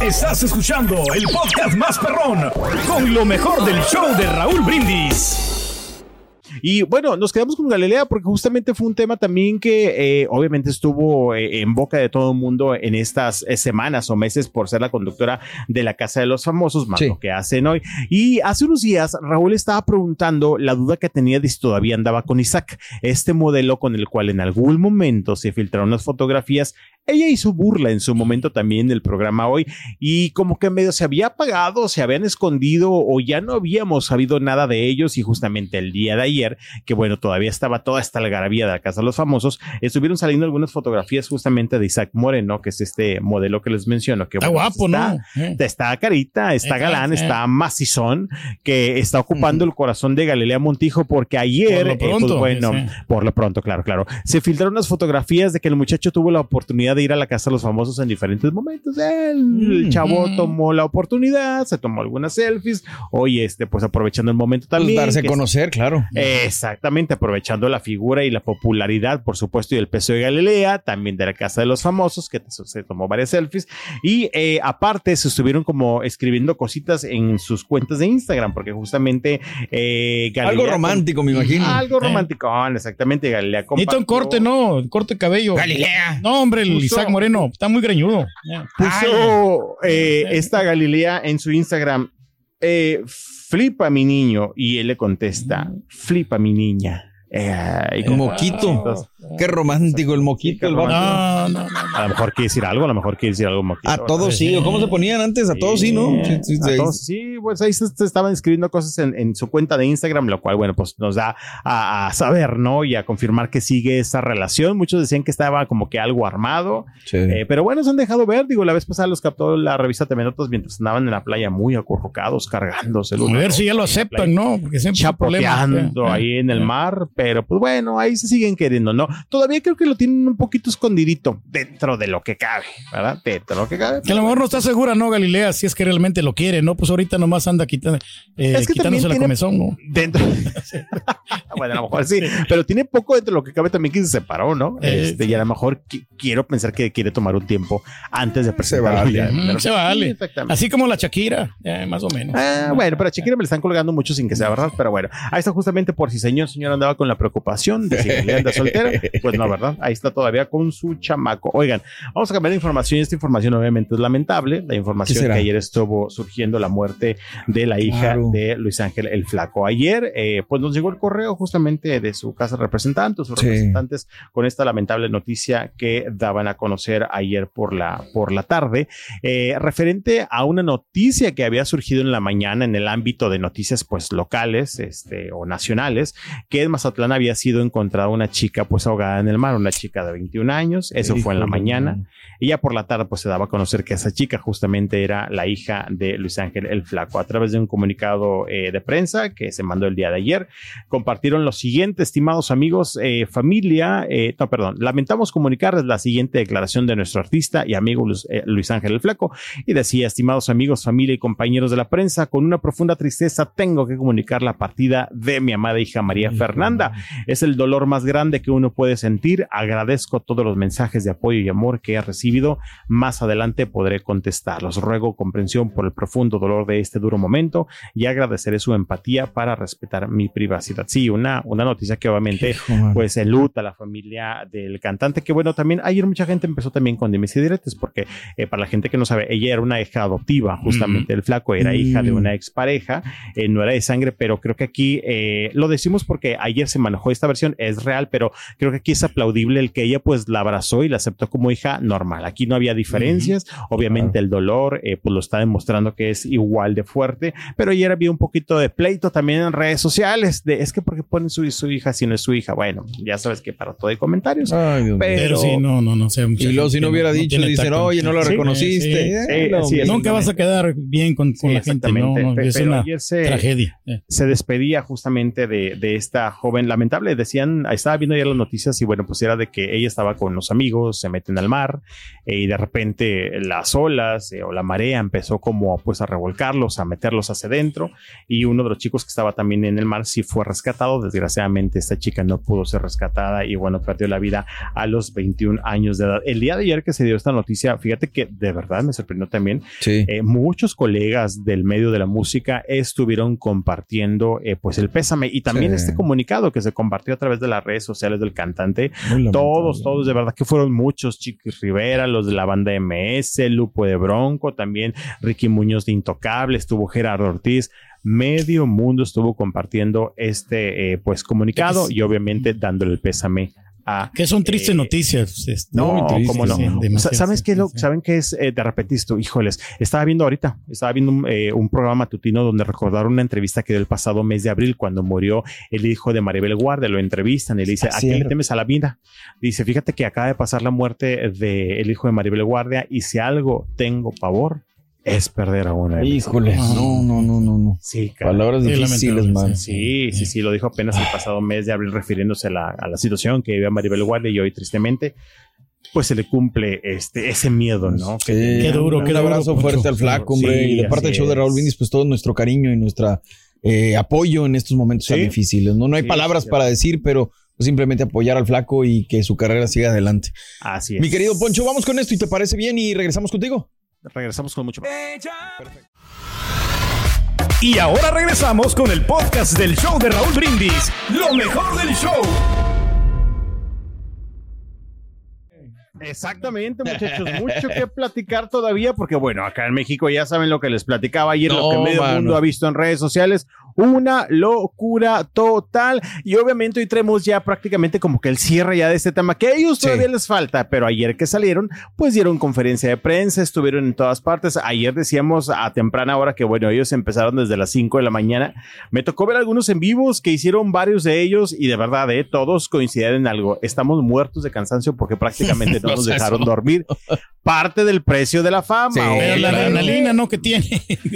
Estás escuchando el podcast más perrón con lo mejor del show de Raúl Brindis. Y bueno, nos quedamos con Galilea porque justamente fue un tema también que eh, obviamente estuvo eh, en boca de todo el mundo en estas eh, semanas o meses por ser la conductora de la Casa de los Famosos, más lo que hacen hoy. Y hace unos días Raúl estaba preguntando la duda que tenía de si todavía andaba con Isaac, este modelo con el cual en algún momento se filtraron las fotografías ella hizo burla en su momento también del programa hoy y como que medio se había apagado, se habían escondido o ya no habíamos sabido nada de ellos y justamente el día de ayer, que bueno, todavía estaba toda esta algarabía de la Casa de los Famosos, estuvieron saliendo algunas fotografías justamente de Isaac Moreno, que es este modelo que les menciono. Que, está guapo, está, ¿no? Eh. Está carita, está Eh, galán, eh. está macizón, que está ocupando el corazón de Galilea Montijo porque ayer, Por lo eh, pues, pronto, bueno, por lo pronto, claro, claro, se filtraron unas fotografías de que el muchacho tuvo la oportunidad de ir a la casa de los famosos en diferentes momentos. El, el chavo tomó la oportunidad, se tomó algunas selfies. Hoy, este, pues aprovechando el momento Pues también. darse a conocer, claro. Exactamente, aprovechando la figura y la popularidad, por supuesto, y el peso de Galilea, también de la Casa de los Famosos, que se tomó varias selfies. Y eh, aparte, se estuvieron como escribiendo cositas en sus cuentas de Instagram, porque justamente eh, Algo romántico, me imagino. Algo Eh. romántico, exactamente. Galilea Necesita un corte, ¿no? Corte cabello. Galilea. No, hombre, el Isaac Moreno está muy greñudo. puso eh, esta Galilea en su Instagram, eh, flipa mi niño, y él le contesta, flipa mi niña. Eh, y como- moquito. Qué romántico el moquito. El vato. No, no, no. a lo mejor quiere decir algo, a lo mejor quiere decir algo. moquito, A todos sí. ¿o ¿Cómo se ponían antes? A todos sí, ¿no? Sí, sí, A todos sí, pues ahí se, se estaban escribiendo cosas en, en su cuenta de Instagram, lo cual, bueno, pues nos da a, a saber, ¿no? Y a confirmar que sigue esa relación. Muchos decían que estaba como que algo armado, Sí. Eh, pero bueno, se han dejado ver. Digo, la vez pasada los captó la revista TV Notas mientras andaban en la playa muy acurrucados, cargándose. el A ver si ya lo aceptan, ¿no? Porque siempre Eh, ahí en el eh. mar, pero pues bueno, ahí se siguen queriendo, ¿no? Todavía creo que lo tienen un poquito escondidito dentro de lo que cabe, ¿verdad? Dentro de lo que cabe. Que a lo mejor no está segura, ¿no, Galilea? Si es que realmente lo quiere, ¿no? Pues ahorita nomás anda quitando, eh, Es que también quitándose la tiene- comezón, ¿no? Dentro. bueno, a lo mejor sí, pero tiene poco dentro de lo que cabe también que se separó, ¿no? Eh, Este, y a lo mejor qui- quiero pensar que quiere tomar un tiempo antes de presentarlo vale. ya. Mm, Pero- se vale. Sí, exactamente. Así como la Shakira, eh, más o menos. Ah, bueno, pero a Shakira me le están colgando mucho sin que sea verdad, pero bueno, ahí está justamente por si señor, señor andaba con la preocupación de si le anda soltera, pues no, ¿verdad? Ahí está todavía con su chamaco. Oigan, vamos a cambiar de información y esta información obviamente es lamentable, la ¿Qué información que ayer estuvo surgiendo la muerte de la hija Claro. de Luis Ángel el Flaco. Ayer, eh, pues nos llegó el correo justamente de su casa de representantes, sus Sí. representantes, con esta lamentable noticia que daban a conocer ayer por la, por la tarde, eh, referente a una noticia que había surgido en la mañana en el ámbito de noticias pues locales este, o nacionales, que en Mazatlán había sido encontrada una chica pues ahogada en el mar, una chica de 21 años, eso fue en la mañana. Y ya por la tarde, pues se daba a conocer que esa chica justamente era la hija de Luis Ángel el Flaco. A través de un comunicado eh, de prensa que se mandó el día de ayer, compartieron lo siguiente, estimados amigos, eh, familia, eh, no, perdón, lamentamos comunicarles la siguiente declaración de nuestro artista y amigo Luis, eh, Luis Ángel el Flaco. Y decía, estimados amigos, familia y compañeros de la prensa, con una profunda tristeza tengo que comunicar la partida de mi amada hija María Fernanda. Es el dolor más grande que uno puede sentir. Agradezco todos los mensajes de apoyo y amor que he recibido. Más adelante podré contestarlos. Ruego comprensión por el profundo dolor de este duro momento y agradeceré su empatía para respetar mi privacidad. Sí, una, una noticia que obviamente pues enluta a la familia del cantante, que bueno, también ayer mucha gente empezó también con dimes y diretes, porque eh, para la gente que no sabe, ella era una hija adoptiva, justamente el flaco era hija de Mm. una expareja, eh, no era de sangre, pero creo que aquí eh, lo decimos porque ayer se manejó esta versión, es real, pero creo que aquí es aplaudible el que ella pues la abrazó y la aceptó como hija normal. Aquí no había diferencias, obviamente el dolor eh, pues lo está demostrando que es igual de fuerte, pero ayer había un poquito de pleito también en redes sociales, de es que porque ponen su, su hija si no es su hija, bueno, ya sabes que para todo hay comentarios. Ay, Dios mío. Pero- Pero sí, no, no, no sé. mucha Y luego si no hubiera dicho, tiene dicen, tacto. oye, no lo Sí, reconociste. sí, Eh. Nunca vas a quedar bien con, con Sí, la gente, no, no, es pero una ayer se- tragedia. eh. se despedía justamente de, de esta joven lamentable. Decían, estaba viendo ayer las noticias noticias y bueno, pues era de que ella estaba con los amigos, se meten al mar eh, y de repente las olas eh, o la marea empezó como pues a revolcarlos, a meterlos hacia adentro y uno de los chicos que estaba también en el mar sí fue rescatado. Desgraciadamente esta chica no pudo ser rescatada y bueno, perdió la vida a los 21 años de edad. El día de ayer que se dio esta noticia, fíjate que de verdad me sorprendió también. Sí. Eh, muchos colegas del medio de la música estuvieron compartiendo eh, pues el pésame y también Sí. este comunicado que se compartió a través de las redes sociales del cantante. Todos, todos, de verdad que fueron muchos. Chiquis Rivera, los de la banda MS, Lupo de Bronco, también Ricky Muñoz de Intocable, estuvo Gerardo Ortiz. Medio mundo estuvo compartiendo este eh, pues comunicado y obviamente dándole el pésame a Que son tristes Eh, noticias. no, muy tristes, cómo no. sí. ¿Sabes qué? es Lo, ¿Saben qué es eh, de repente esto? Híjoles, estaba viendo ahorita, estaba viendo un, eh, un programa matutino donde recordaron una entrevista que dio el pasado mes de abril cuando murió el hijo de Maribel Guardia. Lo entrevistan y le dice, Ah, ¿a qué le temes a la vida? Dice, fíjate que acaba de pasar la muerte del hijo de Maribel Guardia y si algo tengo pavor es perder a mis Híjole, Ah. no, no, no, no, no. Sí, cara. Palabras difíciles, man. Sí, sí, sí, lo dijo apenas el pasado mes de abril refiriéndose a la, a la situación que vive Maribel Guardia y hoy tristemente pues se le cumple este ese miedo, ¿no? Sí. Qué duro, Un qué duro, abrazo fuerte al flaco, hombre. Sí, y de parte del show de Raúl. Vindis, pues todo nuestro cariño y nuestra eh, apoyo en estos momentos tan Sí. difíciles. No, no hay Sí, palabras sí, para decir, pero pues, simplemente apoyar al flaco y que su carrera siga adelante. Así es. Mi querido Poncho, vamos con esto y te parece bien y regresamos contigo. Regresamos con mucho más. Y ahora regresamos con el podcast del show de Raúl Brindis. Lo mejor del show. Exactamente, muchachos, mucho que platicar todavía, porque bueno, acá en México ya saben lo que les platicaba ayer, lo que medio mano. mundo ha visto en redes sociales, una locura total. Y obviamente hoy traemos ya prácticamente como que el cierre ya de este tema, que a ellos Sí. todavía les falta, pero ayer que salieron, pues dieron conferencia de prensa, estuvieron en todas partes. Ayer decíamos a temprana hora que bueno, ellos empezaron desde las 5 de la mañana. Me tocó ver algunos en vivos que hicieron varios de ellos y de verdad, eh, todos coinciden en algo. Estamos muertos de cansancio porque prácticamente no No nos dejaron dormir. Parte del precio de la fama. Sí, Pero la adrenalina, ¿no? Que tiene.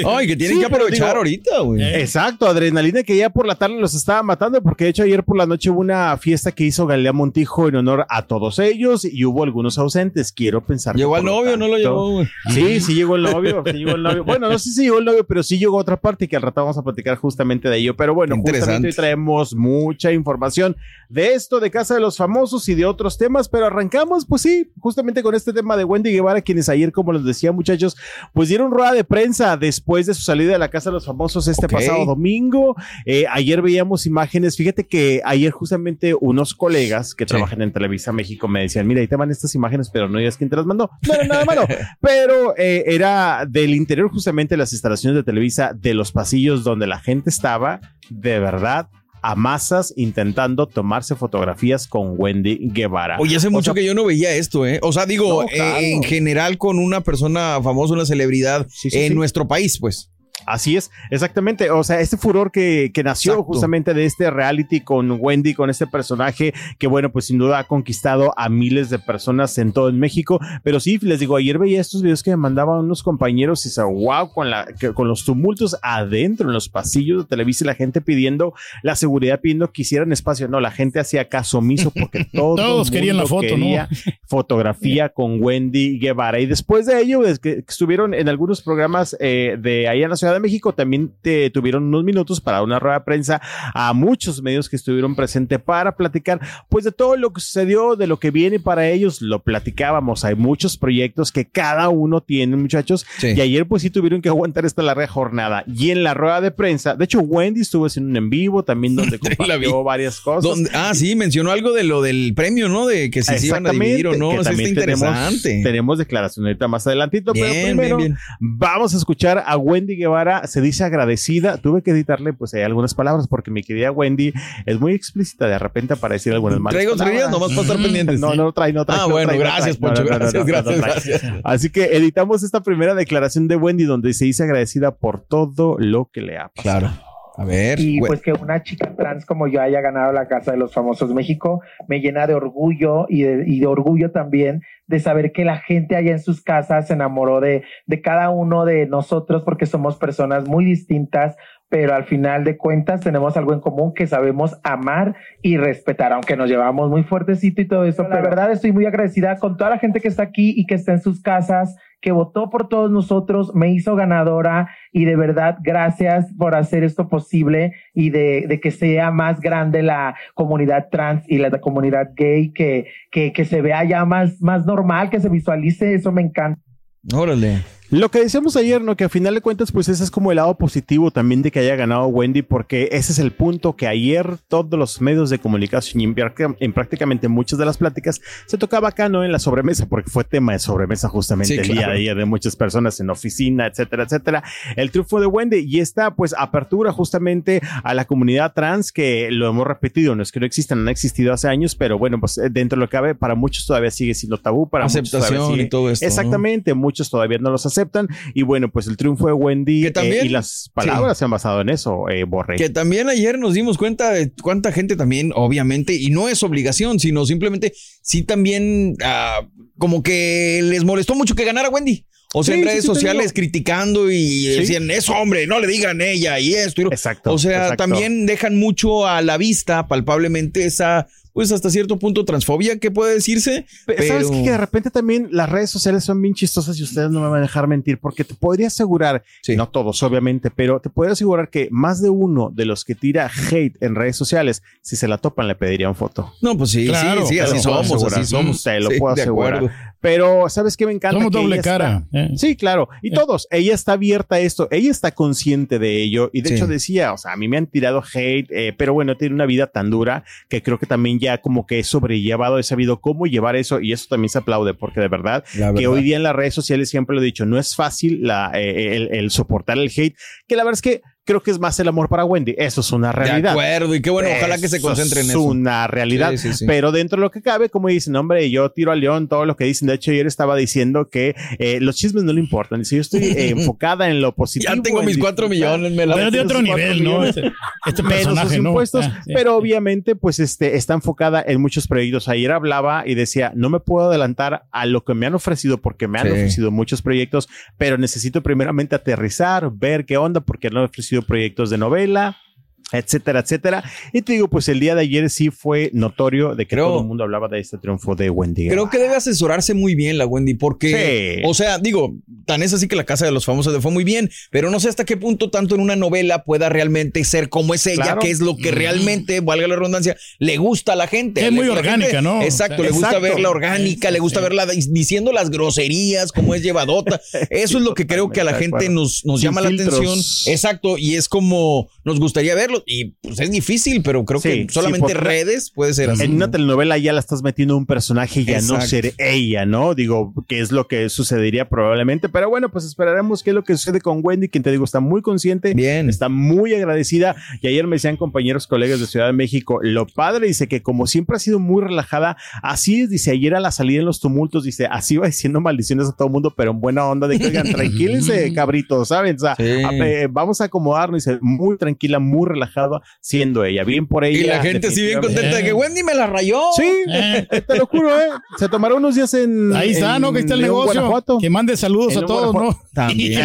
Ay, que tienen Sí, que aprovechar digo- ahorita, güey. Exacto, adrenalina que ya por la tarde los estaba matando, porque de hecho ayer por la noche hubo una fiesta que hizo Galilea Montijo en honor a todos ellos y hubo algunos ausentes. Quiero pensar. Llegó al novio, no lo llevó. Sí, sí llegó el novio, sí llegó el novio. Bueno, no sé si llegó el novio, pero sí llegó otra parte que al rato vamos a platicar justamente de ello. Pero bueno, justamente hoy traemos mucha información de esto, de Casa de los Famosos y de otros temas, pero arrancamos, pues sí, justamente con este tema de Wendy Guevara, quienes ayer, como les decía, muchachos, pues dieron rueda de prensa después de su salida de la Casa de los Famosos este pasado domingo. Eh, ayer veíamos imágenes, fíjate que ayer justamente unos colegas que Sí. trabajan en Televisa México me decían, mira, ahí te van estas imágenes, pero no digas quién te las mandó. No era nada malo, pero eh, era del interior justamente de las instalaciones de Televisa, de los pasillos donde la gente estaba, de verdad, a masas intentando tomarse fotografías con Wendy Guevara. Oye, hace O mucho sea, que yo no veía esto, ¿eh? O sea, digo, No, claro. eh, en general con una persona famosa, una celebridad Sí, sí, en sí. nuestro país, pues. Así es, exactamente. O sea, este furor que, que nació Exacto. justamente de este reality con Wendy, con este personaje que, bueno, pues sin duda ha conquistado a miles de personas en todo el México. Pero sí, les digo, ayer veía estos videos que me mandaban unos compañeros y se wow, con, la, que- con los tumultos adentro en los pasillos de Televisa y la gente pidiendo la seguridad, pidiendo que hicieran espacio. No, la gente hacía caso omiso porque todo Todos querían la foto, ¿no? fotografía con Wendy Guevara. Y después de ello, es que estuvieron en algunos programas eh, de allá en la Ciudad de México, también te tuvieron unos minutos para una rueda de prensa a muchos medios que estuvieron presentes para platicar, pues de todo lo que sucedió, de lo que viene para ellos, lo platicábamos. Hay muchos proyectos que cada uno tiene, muchachos. Sí. Y ayer, pues sí tuvieron que aguantar esta larga jornada. Y en la rueda de prensa, de hecho, Wendy estuvo haciendo un en vivo también donde compartió varias cosas. Donde- ah, sí, mencionó algo de lo del premio, ¿no? De que si se iban a dividir o no. que Eso está también tenemos, interesante. tenemos declaración ahorita más adelantito, pero Bien, primero bien, bien. vamos a escuchar a Wendy Guevara, se dice agradecida, tuve que editarle pues hay algunas palabras porque mi querida Wendy es muy explícita de repente para decir algunas malas Traigo palabras. nomás para estar Mm, pendientes. No, no trae, no trae. Ah, no bueno, trae, gracias. Poncho. No, no, Gracias, gracias, gracias. Así que editamos esta primera declaración de Wendy donde se dice agradecida por todo lo que le ha pasado. Claro. A ver. Y pues que una chica trans como yo haya ganado la Casa de los Famosos México me llena de orgullo y de, y de orgullo también de saber que la gente allá en sus casas se enamoró de, de cada uno de nosotros porque somos personas muy distintas, pero al final de cuentas tenemos algo en común que sabemos amar y respetar, aunque nos llevamos muy fuertecito y todo eso. La verdad estoy muy agradecida con toda la gente que está aquí y que está en sus casas, que votó por todos nosotros, me hizo ganadora y de verdad gracias por hacer esto posible y de, de que sea más grande la comunidad trans y la comunidad gay, que, que, se vea ya más, más normal, que se visualice, eso me encanta. Órale. Lo que decíamos ayer, ¿no? Que a final de cuentas, pues ese es como el lado positivo también de que haya ganado Wendy, porque ese es el punto que ayer todos los medios de comunicación y en, práctica- en prácticamente muchas de las pláticas se tocaba acá, ¿no? En la sobremesa, porque fue tema de sobremesa justamente Sí, el día de ayer de muchas personas en oficina, etcétera, etcétera. El triunfo de Wendy y esta, pues, apertura justamente a la comunidad trans, que lo hemos repetido, no es que no existan, han existido hace años, pero bueno, pues eh, dentro de lo que cabe, para muchos todavía sigue siendo tabú, para muchos todavía Aceptación sigue- y todo esto. ¿no? Exactamente, muchos todavía no los aceptan. Y bueno, pues el triunfo de Wendy Que también- eh, y las palabras se han basado en eso, eh, Borre. Que también ayer nos dimos cuenta de cuánta gente también, obviamente, y no es obligación, sino simplemente sí también ah, como que les molestó mucho que ganara Wendy. O sea, Sí, en redes sí, sociales criticando y decían, es hombre, no le digan ella y esto. y lo-". Exacto. o sea, exacto. también dejan mucho a la vista, palpablemente, esa, pues hasta cierto punto, transfobia que puede decirse. Pero, ¿Sabes pero- que de repente también las redes sociales son bien chistosas y ustedes no me van a dejar mentir porque te podría asegurar, Sí. no todos obviamente, pero te podría asegurar que más de uno de los que tira hate en redes sociales, si se la topan le pedirían foto. No, pues sí, Claro, sí, sí, así somos, así somos. Te lo Sí, puedo de asegurar. Pero ¿sabes qué me encanta? Somos Que doble ella está- cara. eh. Sí, claro. Y todos. Ella está abierta a esto. Ella está consciente de ello. Y de Sí. hecho decía, o sea, a mí me han tirado hate, eh, pero bueno, tiene una vida tan dura que creo que también ya como que he sobrellevado, he sabido cómo llevar eso. Y eso también se aplaude porque de verdad que hoy día en las redes sociales siempre lo he dicho, no es fácil la, eh, el, el soportar el hate, que la verdad es que creo que es más el amor para Wendy. Eso es una De realidad. acuerdo, y qué bueno, ojalá que se Eso concentren en es eso. una realidad. Sí, sí, sí. Pero dentro de lo que cabe, como dicen, hombre, yo tiro a León todo lo que dicen. De hecho, ayer estaba diciendo que eh, los chismes no le importan. Dice, yo estoy eh, enfocada en lo positivo. Ya tengo en mis cuatro millones, me la Pero de otro nivel, ¿no? Este, este personaje, ¿no? impuestos, Ah, sí. pero obviamente pues este está enfocada en muchos proyectos. Ayer hablaba y decía, no me puedo adelantar a lo que me han ofrecido porque me han Sí. ofrecido muchos proyectos, pero necesito primeramente aterrizar, ver qué onda porque me han ofrecido proyectos de novela, etcétera, etcétera. Y te digo, pues el día de ayer sí fue notorio de que Creo- todo el mundo hablaba de este triunfo de Wendy. Creo que debe asesorarse muy bien la Wendy, porque, Sí. o sea, digo, tan es así que la Casa de los Famosos le fue muy bien, pero no sé hasta qué punto tanto en una novela pueda realmente ser como es ella, Claro. que es lo que realmente, valga la redundancia, le gusta a la gente. Que es muy orgánica, gente- ¿no? Exacto, O le gusta exacto. verla orgánica, le gusta Sí. verla di- diciendo las groserías, como es llevadota. Eso es lo que creo que a la gente nos, llama la atención. Exacto, y es como nos gustaría verlo. Y pues es difícil, pero creo Sí, que solamente redes puede ser así. En una telenovela ya la estás metiendo un personaje y a no ser ella, ¿no? Digo, que es lo que sucedería probablemente, pero bueno, pues esperaremos qué es lo que sucede con Wendy, quien te digo, está muy consciente, Bien. está muy agradecida y ayer me decían compañeros, colegas de Ciudad de México, lo padre dice que como siempre ha sido muy relajada, así es, dice, ayer a la salida en los tumultos, dice, así va diciendo maldiciones a todo el mundo, pero en buena onda de que, oigan, tranquílense, cabritos, ¿saben? O sea, Sí. a- eh, vamos a acomodarnos, dice, muy tranquila, muy relajada, siendo ella, bien por ella. Y la gente sí bien contenta de que Wendy me la rayó. Sí, Eh. te lo juro, ¿eh? Se tomará unos días en. Ahí está, en ¿no? Que está el León, negocio. Guanajuato. Que mande saludos En a León, todos, ¿no? También.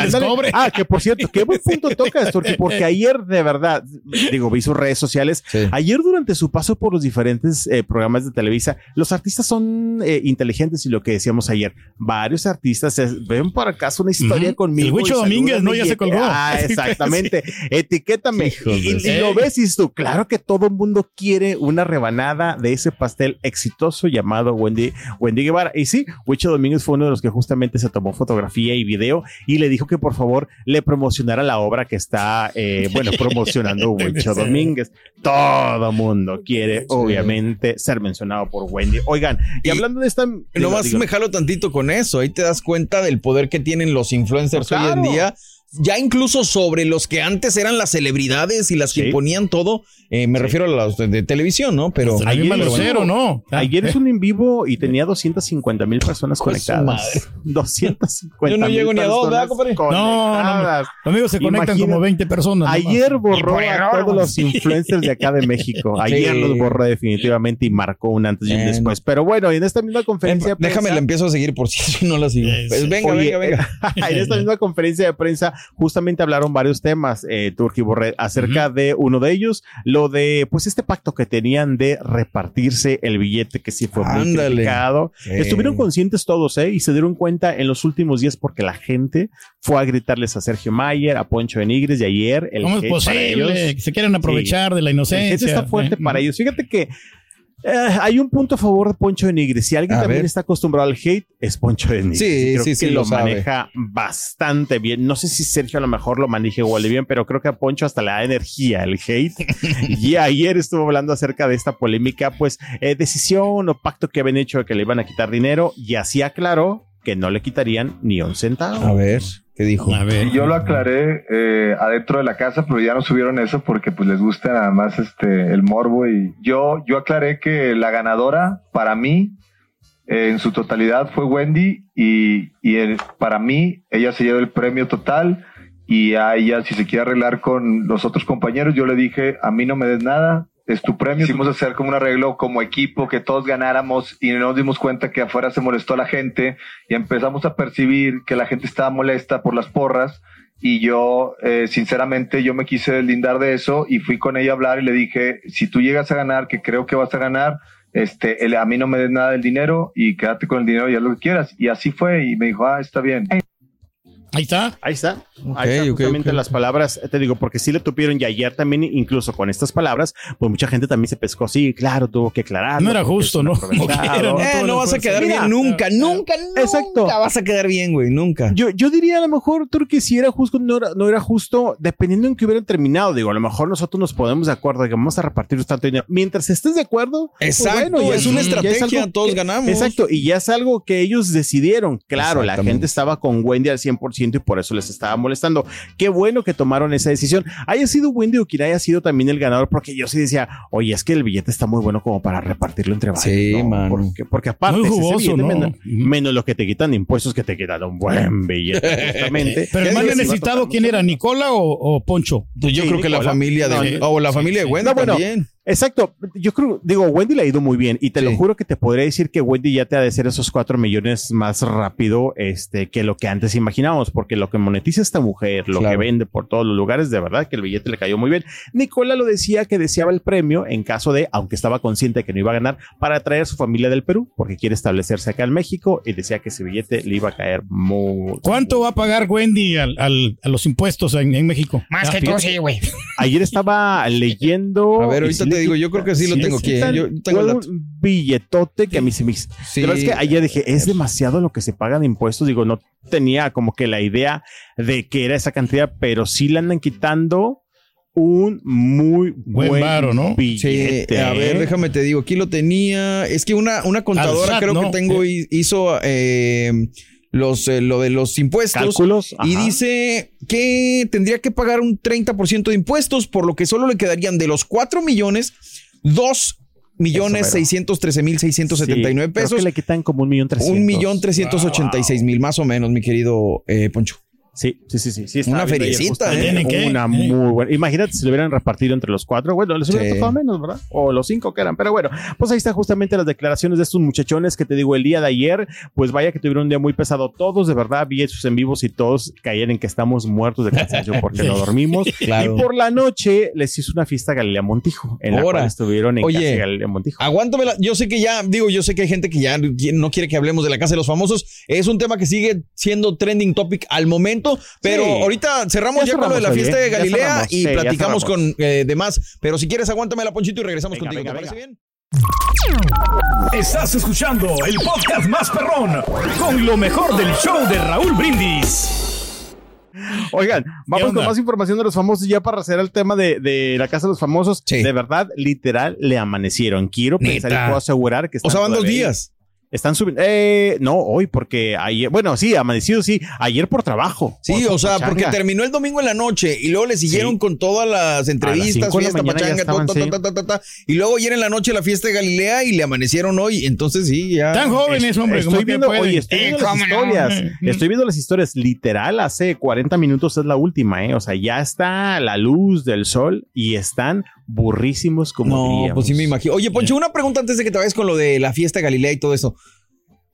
Ah, que por cierto, qué buen punto tocas, porque, porque ayer de verdad, digo, vi sus redes sociales. Sí. Ayer durante su paso por los diferentes eh, programas de Televisa, los artistas son eh, inteligentes y lo que decíamos ayer, varios artistas eh, ven por acaso una historia Ujú. conmigo. El Huicho Domínguez, ¿no? Ya se colgó. Ah, exactamente. Etiquétame. Y, y- lo ves y tú, claro que todo el mundo quiere una rebanada de ese pastel exitoso llamado Wendy, Wendy Guevara. Y sí, Huicho Domínguez fue uno de los que justamente se tomó fotografía y video y le dijo que por favor le promocionara la obra que está, eh, bueno, promocionando Huicho Domínguez. Todo mundo quiere, obviamente, ser mencionado por Wendy. Oigan, y, Y hablando de esta... Nomás digo, me jalo tantito con eso. Ahí te das cuenta del poder que tienen los influencers hoy en día. Ya incluso sobre los que antes eran las celebridades y las que Sí. imponían todo. Eh, me refiero a los de, de televisión, ¿no? Pero la ayer Lucero, ¿no? Ah, Ayer es un en vivo y tenía 250 mil personas conectadas. 250 Yo no llego ni a dos, ¿verdad, compadre? No, no, Conmigo se conectan Imagina- como 20 personas. nomás. Ayer borró a todos los influencers de acá de México. Ayer Sí. los borró definitivamente y marcó un antes y un después. Pero bueno, en esta misma conferencia déjame, la prensa- empiezo a seguir por si no la sigo. Pues venga, Oye, venga, venga. en esta misma conferencia de prensa justamente hablaron varios temas, eh, Turki Borret, acerca de uno de ellos, lo de pues este pacto que tenían de repartirse el billete que sí fue muy Ándale. criticado. Sí. Estuvieron conscientes todos, ¿eh? Y se dieron cuenta en los últimos días porque la gente fue a gritarles a Sergio Mayer, a Poncho de Nigres y ayer el ¿Cómo es posible? ellos- se quieren aprovechar de la el inocencia. hate está fuerte ¿eh? para ellos. Fíjate que eh, hay un punto a favor de Poncho de Nigres. Si alguien A también ver. está acostumbrado al hate, es Poncho de Nigres. Sí, creo sí, que sí, lo, lo maneja bastante bien. No sé si Sergio a lo mejor lo maneja igual de bien, pero creo que a Poncho hasta le da energía el hate. y ayer estuvo hablando acerca de esta polémica, pues, eh, decisión o pacto que habían hecho de que le iban a quitar dinero y así aclaró que no le quitarían ni un centavo. A ver, ¿qué dijo? A ver. Y yo lo aclaré eh, adentro de la casa, pero ya no subieron eso porque pues les gusta nada más este el morbo y yo yo aclaré que la ganadora para mí eh, en su totalidad fue Wendy y, y el- para mí ella se llevó el premio total y a ella si se quiere arreglar con los otros compañeros yo le dije a mí no me des nada es tu premio. Hicimos hacer como un arreglo como equipo, que todos ganáramos y nos dimos cuenta que afuera se molestó a la gente y empezamos a percibir que la gente estaba molesta por las porras y yo, eh, sinceramente, yo me quise deslindar de eso y fui con ella a hablar y le dije, si tú llegas a ganar, que creo que vas a ganar, este, el- a mí no me des nada del dinero y quédate con el dinero y haz lo que quieras. Y así fue y me dijo, ah, está bien. Ahí está. Ahí está. Ok, Ahí está justamente las palabras, te digo, porque sí le tupieron y ayer también, incluso con estas palabras, pues mucha gente también se pescó. Sí, claro, tuvo que aclarar. No era justo, ¿no? Eh, no vas a quedar Mira, bien nunca, nunca, nunca. Exacto. vas a quedar bien, güey, nunca. Yo, yo diría a lo mejor, Turki, si era justo, no era, no era justo, dependiendo en que hubieran terminado. Digo, a lo mejor nosotros nos ponemos de acuerdo de que vamos a repartir tanto dinero. Mientras estés de acuerdo, pues Exacto, bueno, es una estrategia, todos que- ganamos. Exacto, y ya es algo que ellos decidieron. Claro, la gente estaba con Wendy al 100% y por eso les estaba molestando. Qué bueno que tomaron esa decisión. Haya sido Wendy o quien haya sido también el ganador, porque yo sí decía, oye, es que el billete está muy bueno como para repartirlo entre varios. Sí, ¿no? mano. Porque, porque aparte, Muy ese jugoso, billete ¿no? menos, menos lo que te quitan de impuestos, que te quitan un buen billete, justamente. Pero el ¿Qué más necesitado, ¿quién era? ¿Nicola o, o Poncho? Yo Sí, creo que la familia de No, o la familia de Wendy No, bueno, también. Exacto. Yo creo, digo, Wendy le ha ido muy bien y te lo juro que te podría decir que Wendy ya te ha de hacer esos cuatro millones más rápido este, que lo que antes imaginábamos, porque lo que monetiza esta mujer, lo Claro. que vende por todos los lugares, de verdad que el billete le cayó muy bien. Nicola lo decía que deseaba el premio en caso de, aunque estaba consciente de que no iba a ganar, para traer a su familia del Perú, porque quiere establecerse acá en México y decía que ese billete le iba a caer muy. ¿Cuánto va a pagar Wendy al, al- a los impuestos en, en México? Más Ah, que tú, fíjate. sí, güey. Ayer estaba leyendo. A ver, ahorita le digo, yo creo que sí lo tengo aquí, ¿eh? Yo tengo el un billetote que a mí se me hizo. Sí. Pero es que ayer dije, es demasiado lo que se paga de impuestos. Digo, no tenía como que la idea de que era esa cantidad, pero sí le andan quitando un muy Buen buen, varo, ¿no? Sí, billete. a ver, ¿eh? déjame te digo, aquí lo tenía. Es que una, una contadora SAT, creo ¿no? que tengo hi- hizo eh, los, eh, lo de los impuestos. Cálculos. Y ajá. dice que tendría que pagar un 30% de impuestos, por lo que solo le quedarían de los 4 millones, 2 millones Eso, 613 mil 679 Sí, creo pesos. que le quitan como un millón trescientos. Un millón trescientos ochenta y seis mil, más o menos, mi querido eh, Poncho. Sí, sí, sí, sí. sí Una feriecita, ¿eh? Una muy buena. Imagínate si lo hubieran repartido entre los cuatro. Bueno, les hubiera Sí. tocado menos, ¿verdad? O los cinco que eran. Pero bueno, pues ahí está justamente las declaraciones de estos muchachones que te digo el día de ayer. Pues vaya que tuvieron un día muy pesado. Todos, de verdad, vi sus en vivos y todos caían en que estamos muertos de cansancio porque no dormimos. Claro. Y por la noche les hizo una fiesta a Galilea Montijo, en la Ahora. cual estuvieron en Oye, casa de Galilea Montijo. Aguántamela. Yo sé que ya, digo, yo sé que hay gente que ya no quiere que hablemos de la casa de los famosos. Es un tema que sigue siendo trending topic al momento, pero Sí. ahorita cerramos Ya ya, con lo de la fiesta de Galilea y sí, platicamos con eh, demás. Pero si quieres, aguántame Ponchito y regresamos Venga, contigo. venga, ¿Te parece venga. bien? Estás escuchando el podcast más perrón con lo mejor del show de Raúl Brindis. Oigan, vamos con más información de los famosos ya para hacer el tema de, de la casa de los famosos. Sí. De verdad, literal, le amanecieron. Quiero pensar y Neta. puedo asegurar que O están sea, van dos días. Están subiendo. Eh, no, hoy, porque ayer, bueno, sí, amanecido, sí, ayer por trabajo. Sí, por- o sea, por porque terminó el domingo en la noche y luego le siguieron Sí. con todas las entrevistas, la fiesta, pachanga, estaban, ta, ta, sí. ta, ta, ta, ta, y luego ayer en la noche la fiesta de Galilea y le amanecieron hoy, entonces sí, ya. Tan jóvenes, hombre, Estoy viendo, oye, estoy Eh, viendo las historias. Mm. Estoy viendo las historias. Literal, hace 40 minutos es la última, ¿eh? O sea, ya está la luz del sol y están burrísimos como No, diríamos. pues sí me imagino. Oye, Poncho, una pregunta antes de que te vayas con lo de la fiesta de Galilea y todo eso.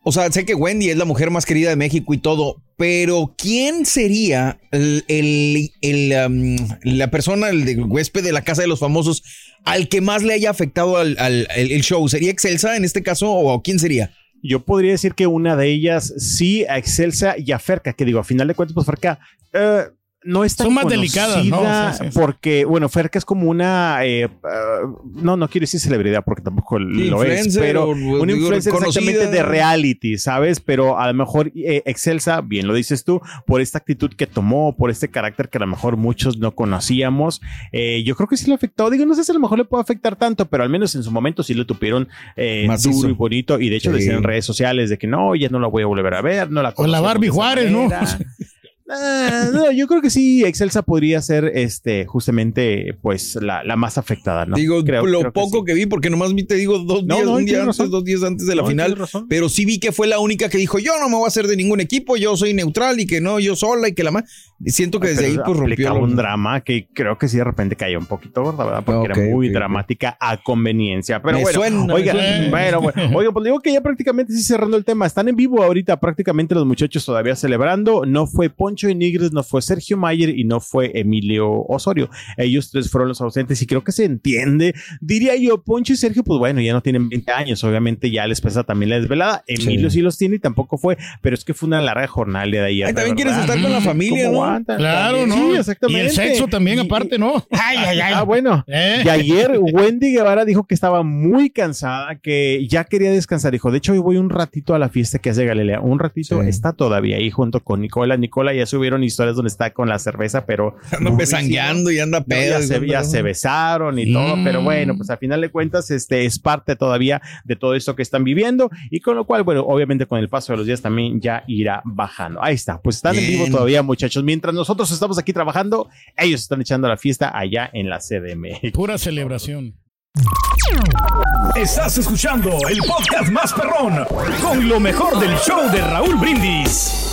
O sea, sé que Wendy es la mujer más querida de México y todo, pero ¿quién sería el, el- el, um, la persona, el, huésped de la Casa de los Famosos al que más le haya afectado al, al- el, el show? ¿Sería Excelsa en este caso o quién sería? Yo podría decir que una de ellas sí, a Excelsa y a Ferca, que digo, a final de cuentas, pues Ferca eh, no es tan Son más delicadas, ¿no? conocida Sí, sí, sí. porque, bueno, Ferca es como una, eh, ah, no, no quiero decir celebridad porque tampoco lo es, pero una digo, influencer exactamente conocida. de reality, ¿sabes? Pero a lo mejor eh, Excelsa, bien lo dices tú, por esta actitud que tomó, por este carácter que a lo mejor muchos no conocíamos, eh, yo creo que sí le afectó. Digo, no sé si a lo mejor le puede afectar tanto, pero al menos en su momento sí lo tuvieron eh, duro y bonito. Y de hecho Sí. decían en redes sociales de que no, ya no la voy a volver a ver, no la O la Barbie Juárez, ¿no? Ah, no, yo creo que sí, Excelsa podría ser este justamente pues la, la más afectada, ¿no? Digo, Creo- lo creo que poco sí. que, vi, porque nomás vi, te digo, dos No, días, no, un día antes, razón. dos días antes de la final. Pero sí vi que fue la única que dijo, yo no me voy a hacer de ningún equipo, yo soy neutral y que no, yo sola y que la más. Siento que desde ahí pues rompió un drama que creo que sí de repente cayó un poquito gorda, ¿verdad? Porque era muy dramática a conveniencia. Pero Me bueno, suena, suena. bueno, bueno, oigan, pues digo que ya prácticamente sí cerrando el tema. Están en vivo ahorita prácticamente los muchachos todavía celebrando. No fue Poncho y Nigres, no fue Sergio Mayer y no fue Emilio Osorio. Ellos tres fueron los ausentes y creo que se entiende. Diría yo, Poncho y Sergio, pues bueno, ya no tienen 20 años. Obviamente ya les pesa también la desvelada. Emilio sí, los tiene y tampoco fue, pero es que fue una larga jornada de. Ay, de también quieres estar con la familia, ¿Cómo ¿no? aguantan? Claro, También. ¿no? Sí, exactamente. Y el sexo también, Y- aparte, ¿no? Ay, ay, ay. Ah, bueno. Eh. Y ayer Wendy Guevara dijo que estaba muy cansada, que ya quería descansar. Dijo, de hecho, hoy voy un ratito a la fiesta que hace Galilea. Un ratito Sí. está todavía ahí junto con Nicola. Nicola ya subieron historias donde está con la cerveza, pero... Anda durísimo. pesangueando y anda No, pedo. ya, se, ya se besaron y todo, Mm. pero bueno, pues a final de cuentas, este es parte todavía de todo esto que están viviendo y con lo cual, bueno, obviamente con el paso de los días también ya irá bajando. Ahí está, pues están en Bien. vivo todavía, muchachos. Mientras nosotros estamos aquí trabajando, ellos están echando la fiesta allá en la CDM. Pura celebración. Estás escuchando el podcast más perrón con lo mejor del show de Raúl Brindis.